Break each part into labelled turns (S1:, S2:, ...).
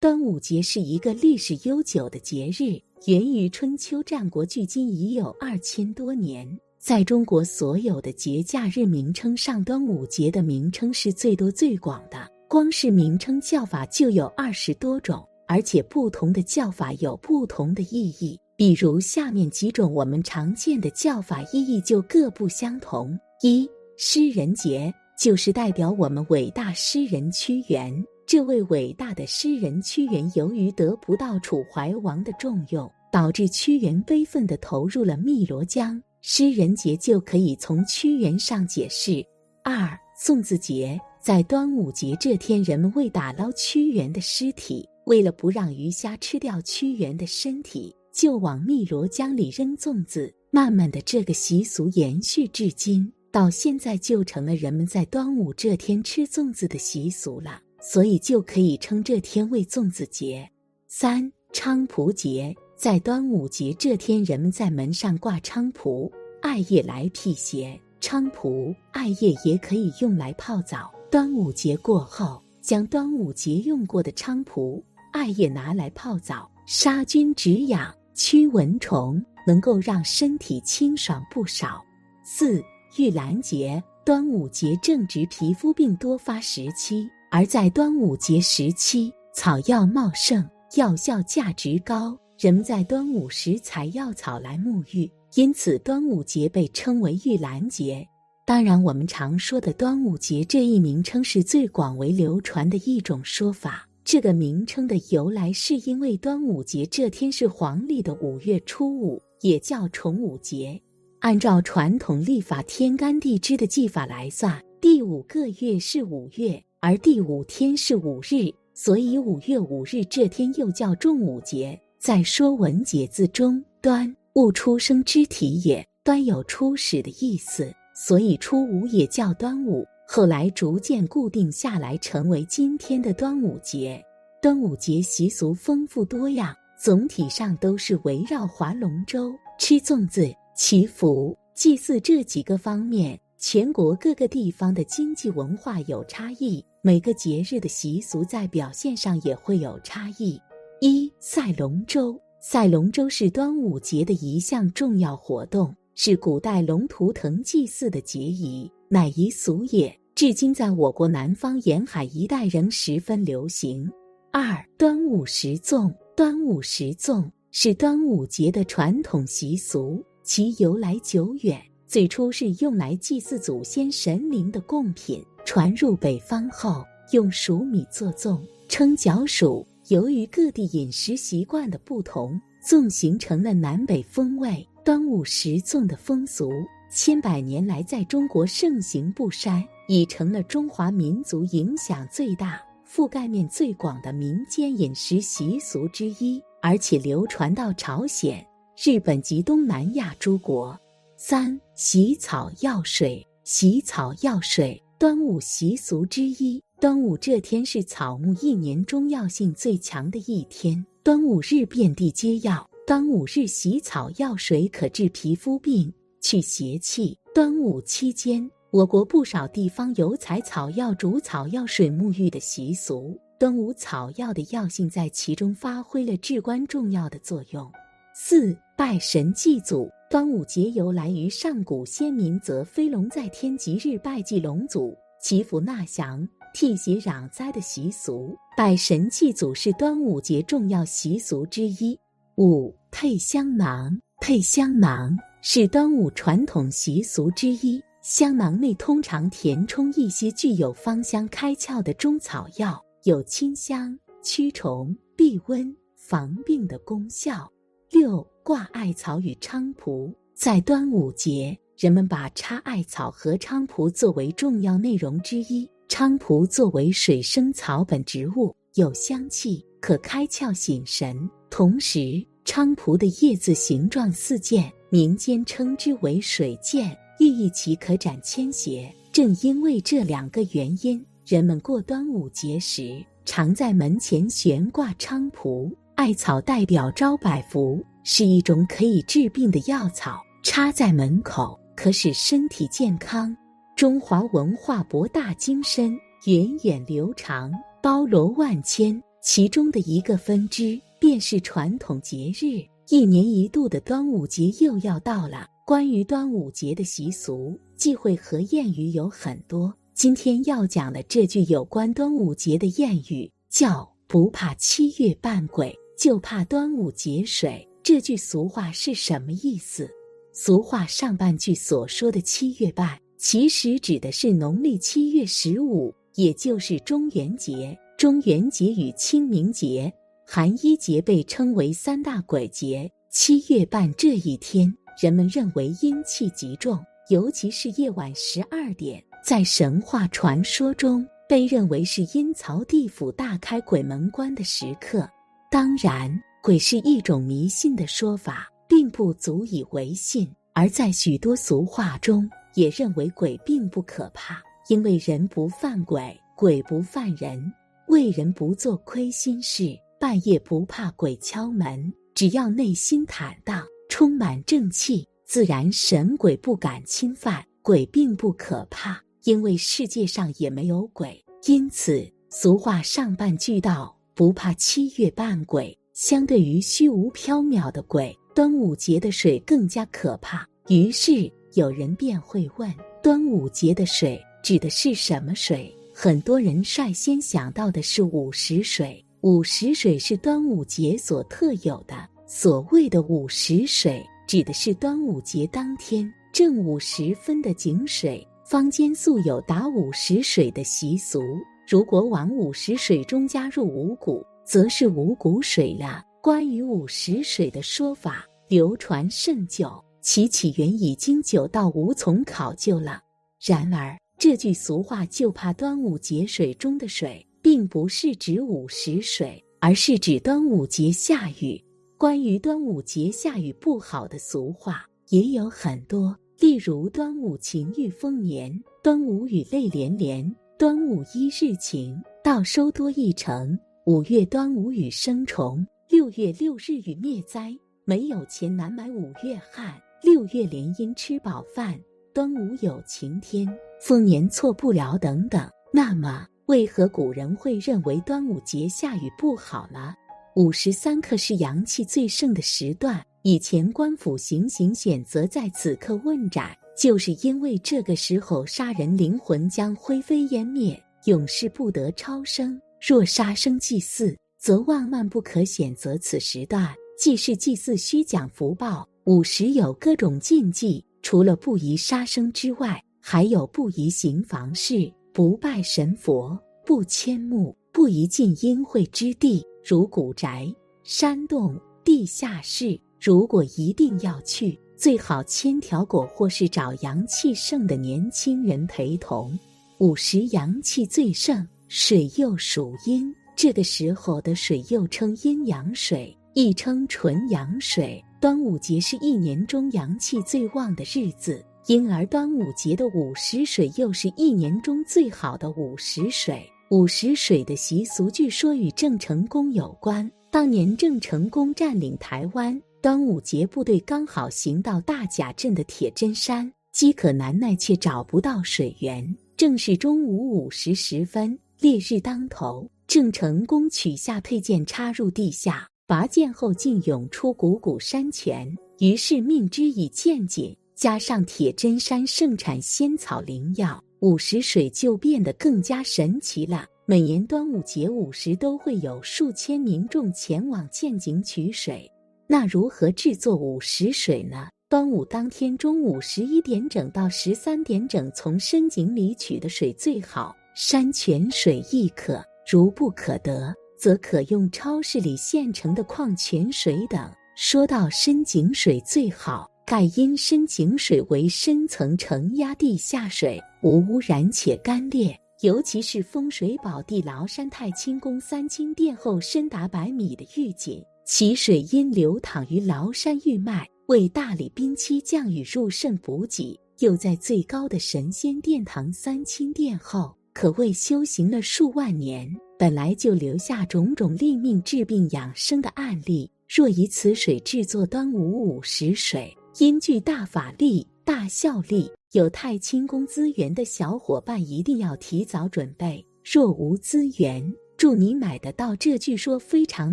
S1: 端午节是一个历史悠久的节日，源于春秋战国，距今已有二千多年。在中国所有的节假日名称上，端午节的名称是最多最广的。光是名称叫法就有二十多种，而且不同的叫法有不同的意义。比如下面几种我们常见的叫法，意义就各不相同。一、诗人节，就是代表我们伟大诗人屈原。这位伟大的诗人屈原，由于得不到楚怀王的重用，导致屈原悲愤地投入了汨罗江。诗人节就可以从屈原上解释。二、粽子节，在端午节这天，人们为打捞屈原的尸体，为了不让鱼虾吃掉屈原的身体，就往汨罗江里扔粽子。慢慢的，这个习俗延续至今，到现在就成了人们在端午这天吃粽子的习俗了。所以就可以称这天为粽子节。三菖蒲节，在端午节这天，人们在门上挂菖蒲艾叶来辟邪。菖蒲艾叶也可以用来泡澡。端午节过后，将端午节用过的菖蒲艾叶拿来泡澡，杀菌止痒、驱蚊虫，能够让身体清爽不少。四玉兰节，端午节正值皮肤病多发时期。而在端午节时期，草药茂盛，药效价值高，人们在端午时采药草来沐浴，因此端午节被称为玉兰节。当然，我们常说的端午节这一名称是最广为流传的一种说法。这个名称的由来是因为端午节这天是黄历的五月初五，也叫重五节。按照传统历法天干地支的记法来算，第五个月是五月。而第五天是五日，所以五月五日这天又叫重五节。在《说文解字》中，“端物出生之体也，端有初始的意思，所以初五也叫端午。后来逐渐固定下来，成为今天的端午节。端午节习俗丰富多样，总体上都是围绕划龙舟、吃粽子、祈福、祭祀这几个方面。全国各个地方的经济文化有差异。每个节日的习俗在表现上也会有差异。一赛龙舟，赛龙舟是端午节的一项重要活动，是古代龙图腾祭祀的节仪，乃一俗也。至今在我国南方沿海一带仍十分流行。二端午食粽，端午食粽是端午节的传统习俗，其由来久远，最初是用来祭祀祖先神灵的贡品。传入北方后，用黍米做粽，称角黍。由于各地饮食习惯的不同，粽形成了南北风味。端午食粽的风俗，千百年来在中国盛行不衰，已成了中华民族影响最大、覆盖面最广的民间饮食习俗之一，而且流传到朝鲜、日本及东南亚诸国。三洗草药水，洗草药水。端午习俗之一，端午这天是草木一年中药性最强的一天。端午日遍地皆药，端午日洗草药水可治皮肤病、去邪气。端午期间，我国不少地方有采草药煮草药水沐浴的习俗。端午草药的药性在其中发挥了至关重要的作用。四拜神祭祖。端午节由来于上古先民则飞龙在天吉日拜祭龙祖、祈福纳祥、替邪攘灾的习俗。拜神祭祖是端午节重要习俗之一。五配香囊，配香囊是端午传统习俗之一。香囊内通常填充一些具有芳香开窍的中草药，有清香、驱虫、避瘟、防病的功效。六挂艾草与菖蒲，在端午节，人们把插艾草和菖蒲作为重要内容之一。菖蒲作为水生草本植物，有香气，可开窍醒神。同时，菖蒲的叶子形状似剑，民间称之为水剑，寓意其可斩千邪。正因为这两个原因，人们过端午节时常在门前悬挂菖蒲。艾草代表招百福。是一种可以治病的药草，插在门口可使身体健康。中华文化博大精深、源远流长、包罗万千，其中的一个分支便是传统节日。一年一度的端午节又要到了。关于端午节的习俗、忌讳和谚语有很多。今天要讲的这句有关端午节的谚语叫“不怕七月半鬼，就怕端午节水”。这句俗话是什么意思？俗话上半句所说的七月半，其实指的是农历七月十五，也就是中元节。中元节与清明节、寒衣节被称为三大鬼节。七月半这一天，人们认为阴气极重，尤其是夜晚十二点。在神话传说中，被认为是阴曹地府大开鬼门关的时刻。当然，鬼是一种迷信的说法，并不足以为信。而在许多俗话中，也认为鬼并不可怕，因为人不犯鬼，鬼不犯人。为人不做亏心事，半夜不怕鬼敲门。只要内心坦荡，充满正气，自然神鬼不敢侵犯。鬼并不可怕。因为世界上也没有鬼，因此俗话上半句道：“不怕七月半鬼。”相对于虚无缥缈的鬼，端午节的水更加可怕。于是有人便会问：端午节的水指的是什么水？很多人率先想到的是午时水。午时水是端午节所特有的。所谓的午时水，指的是端午节当天正午时分的井水。坊间素有打午时水的习俗，如果往午时水中加入五谷，则是五谷水了。关于午时水的说法流传甚久，其起源已经久到无从考究了。然而，这句俗话就怕端午节水中的水，并不是指午时水，而是指端午节下雨。关于端午节下雨不好的俗话也有很多。例如端午晴遇丰年，端午雨泪连连，端午一日晴，到收多一成。五月端午雨生虫，六月六日雨灭灾。没有钱难买五月旱，六月连阴吃饱饭。端午有晴天，丰年错不了等等。那么，为何古人会认为端午节下雨不好呢？午时三刻是阳气最盛的时段。以前官府行刑选择在此刻问斩，就是因为这个时候杀人灵魂将灰飞烟灭，永世不得超生。若杀生祭祀，则万万不可选择此时段。既是祭祀，需讲福报。午时有各种禁忌，除了不宜杀生之外，还有不宜行房事、不拜神佛、不迁墓、不宜进阴晦之地，如古宅、山洞、地下室。如果一定要去，最好牵条狗或是找阳气盛的年轻人陪同。午时阳气最盛，水又属阴，这个时候的水又称阴阳水，亦称纯阳水。端午节是一年中阳气最旺的日子，因而端午节的午时水又是一年中最好的午时水。午时水的习俗据说与郑成功有关。当年郑成功占领台湾。端午节，部队刚好行到大甲镇的铁针山，饥渴难耐，却找不到水源。正是中午午时时分，烈日当头，郑成功取下佩剑，插入地下，拔剑后竟涌出汩汩山泉。于是命之以剑井，加上铁针山盛产仙草灵药，午时水就变得更加神奇了。每年端午节午时，都会有数千民众前往剑井取水。那如何制作午时水呢？端午当天中午十一点整到十三点整，从深井里取的水最好，山泉水亦可。如不可得，则可用超市里现成的矿泉水等。说到深井水最好，盖因深井水为深层承压地下水，无污染且干裂。尤其是风水宝地崂山太清宫三清殿后深达百米的御井。其水因流淌于崂山玉脉，为大理兵期降雨入肾补给；又在最高的神仙殿堂三清殿后，可谓修行了数万年，本来就留下种种利命治病养生的案例。若以此水制作端午午时水，因具大法力、大效力，有太清宫资源的小伙伴一定要提早准备；若无资源，祝你买得到这据说非常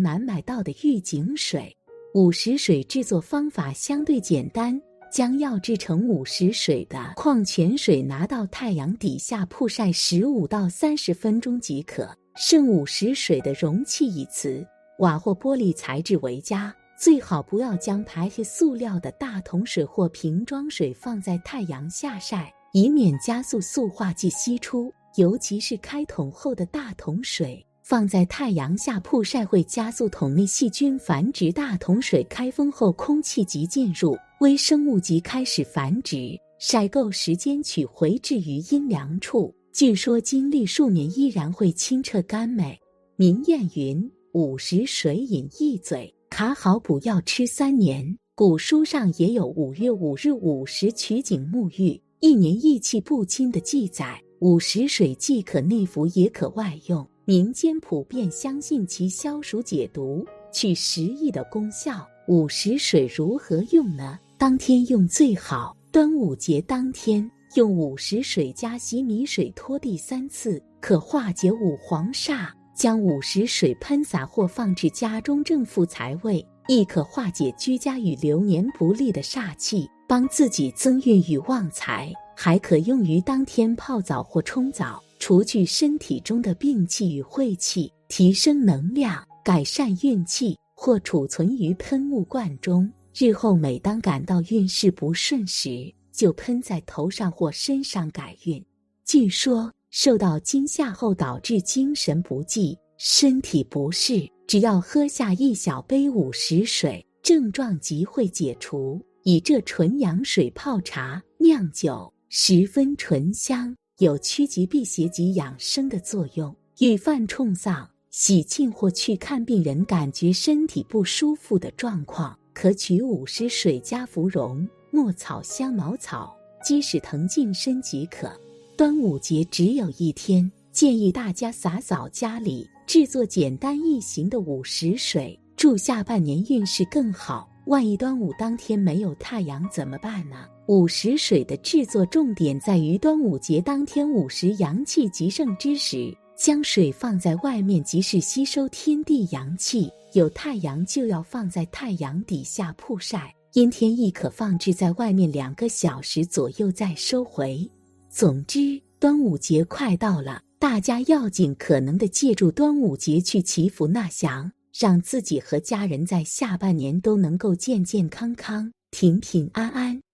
S1: 难买到的玉井水。午时水制作方法相对简单，将要制成五十水的矿泉水拿到太阳底下曝晒十五到三十分钟即可。剩五十水的容器以瓷、瓦或玻璃材质为佳，最好不要将排泄塑料的大桶水或瓶装水放在太阳下晒，以免加速塑化剂析出。尤其是开桶后的大桶水。放在太阳下曝晒会加速桶内细菌繁殖。大桶水开封后，空气即进入，微生物即开始繁殖。晒够时间取回，置于阴凉处。据说经历数年依然会清澈甘美。民谚云：“午时水饮一嘴，卡好补药吃三年。”古书上也有五月五日午时取井沐浴，一年益气不侵的记载。午时水既可内服，也可外用。民间普遍相信其消暑解毒、去食疫的功效。午时水如何用呢？当天用最好。端午节当天用午时水加洗米水拖地三次，可化解五黄煞。将午时水喷洒或放置家中正负财位，亦可化解居家与流年不利的煞气，帮自己增运与旺财。还可用于当天泡澡或冲澡。除去身体中的病气与晦气，提升能量，改善运气，或储存于喷雾罐中。日后每当感到运势不顺时，就喷在头上或身上改运。据说受到惊吓后导致精神不济、身体不适，只要喝下一小杯午时水，症状即会解除。以这纯阳水泡茶、酿酒，十分醇香。有趋吉避邪及养生的作用。遇犯冲丧、喜庆或去看病人，感觉身体不舒服的状况，可取五时水加芙蓉、墨草、香茅草、鸡屎藤净身即可。端午节只有一天，建议大家洒扫家里，制作简单易行的午时水，祝下半年运势更好。万一端午当天没有太阳怎么办呢？午时水的制作重点在于端午节当天午时阳气极盛之时，将水放在外面即是吸收天地阳气。有太阳就要放在太阳底下曝晒，阴天亦可放置在外面两个小时左右再收回。总之，端午节快到了，大家要尽可能的借助端午节去祈福纳祥。让自己和家人在下半年都能够健健康康、平平安安。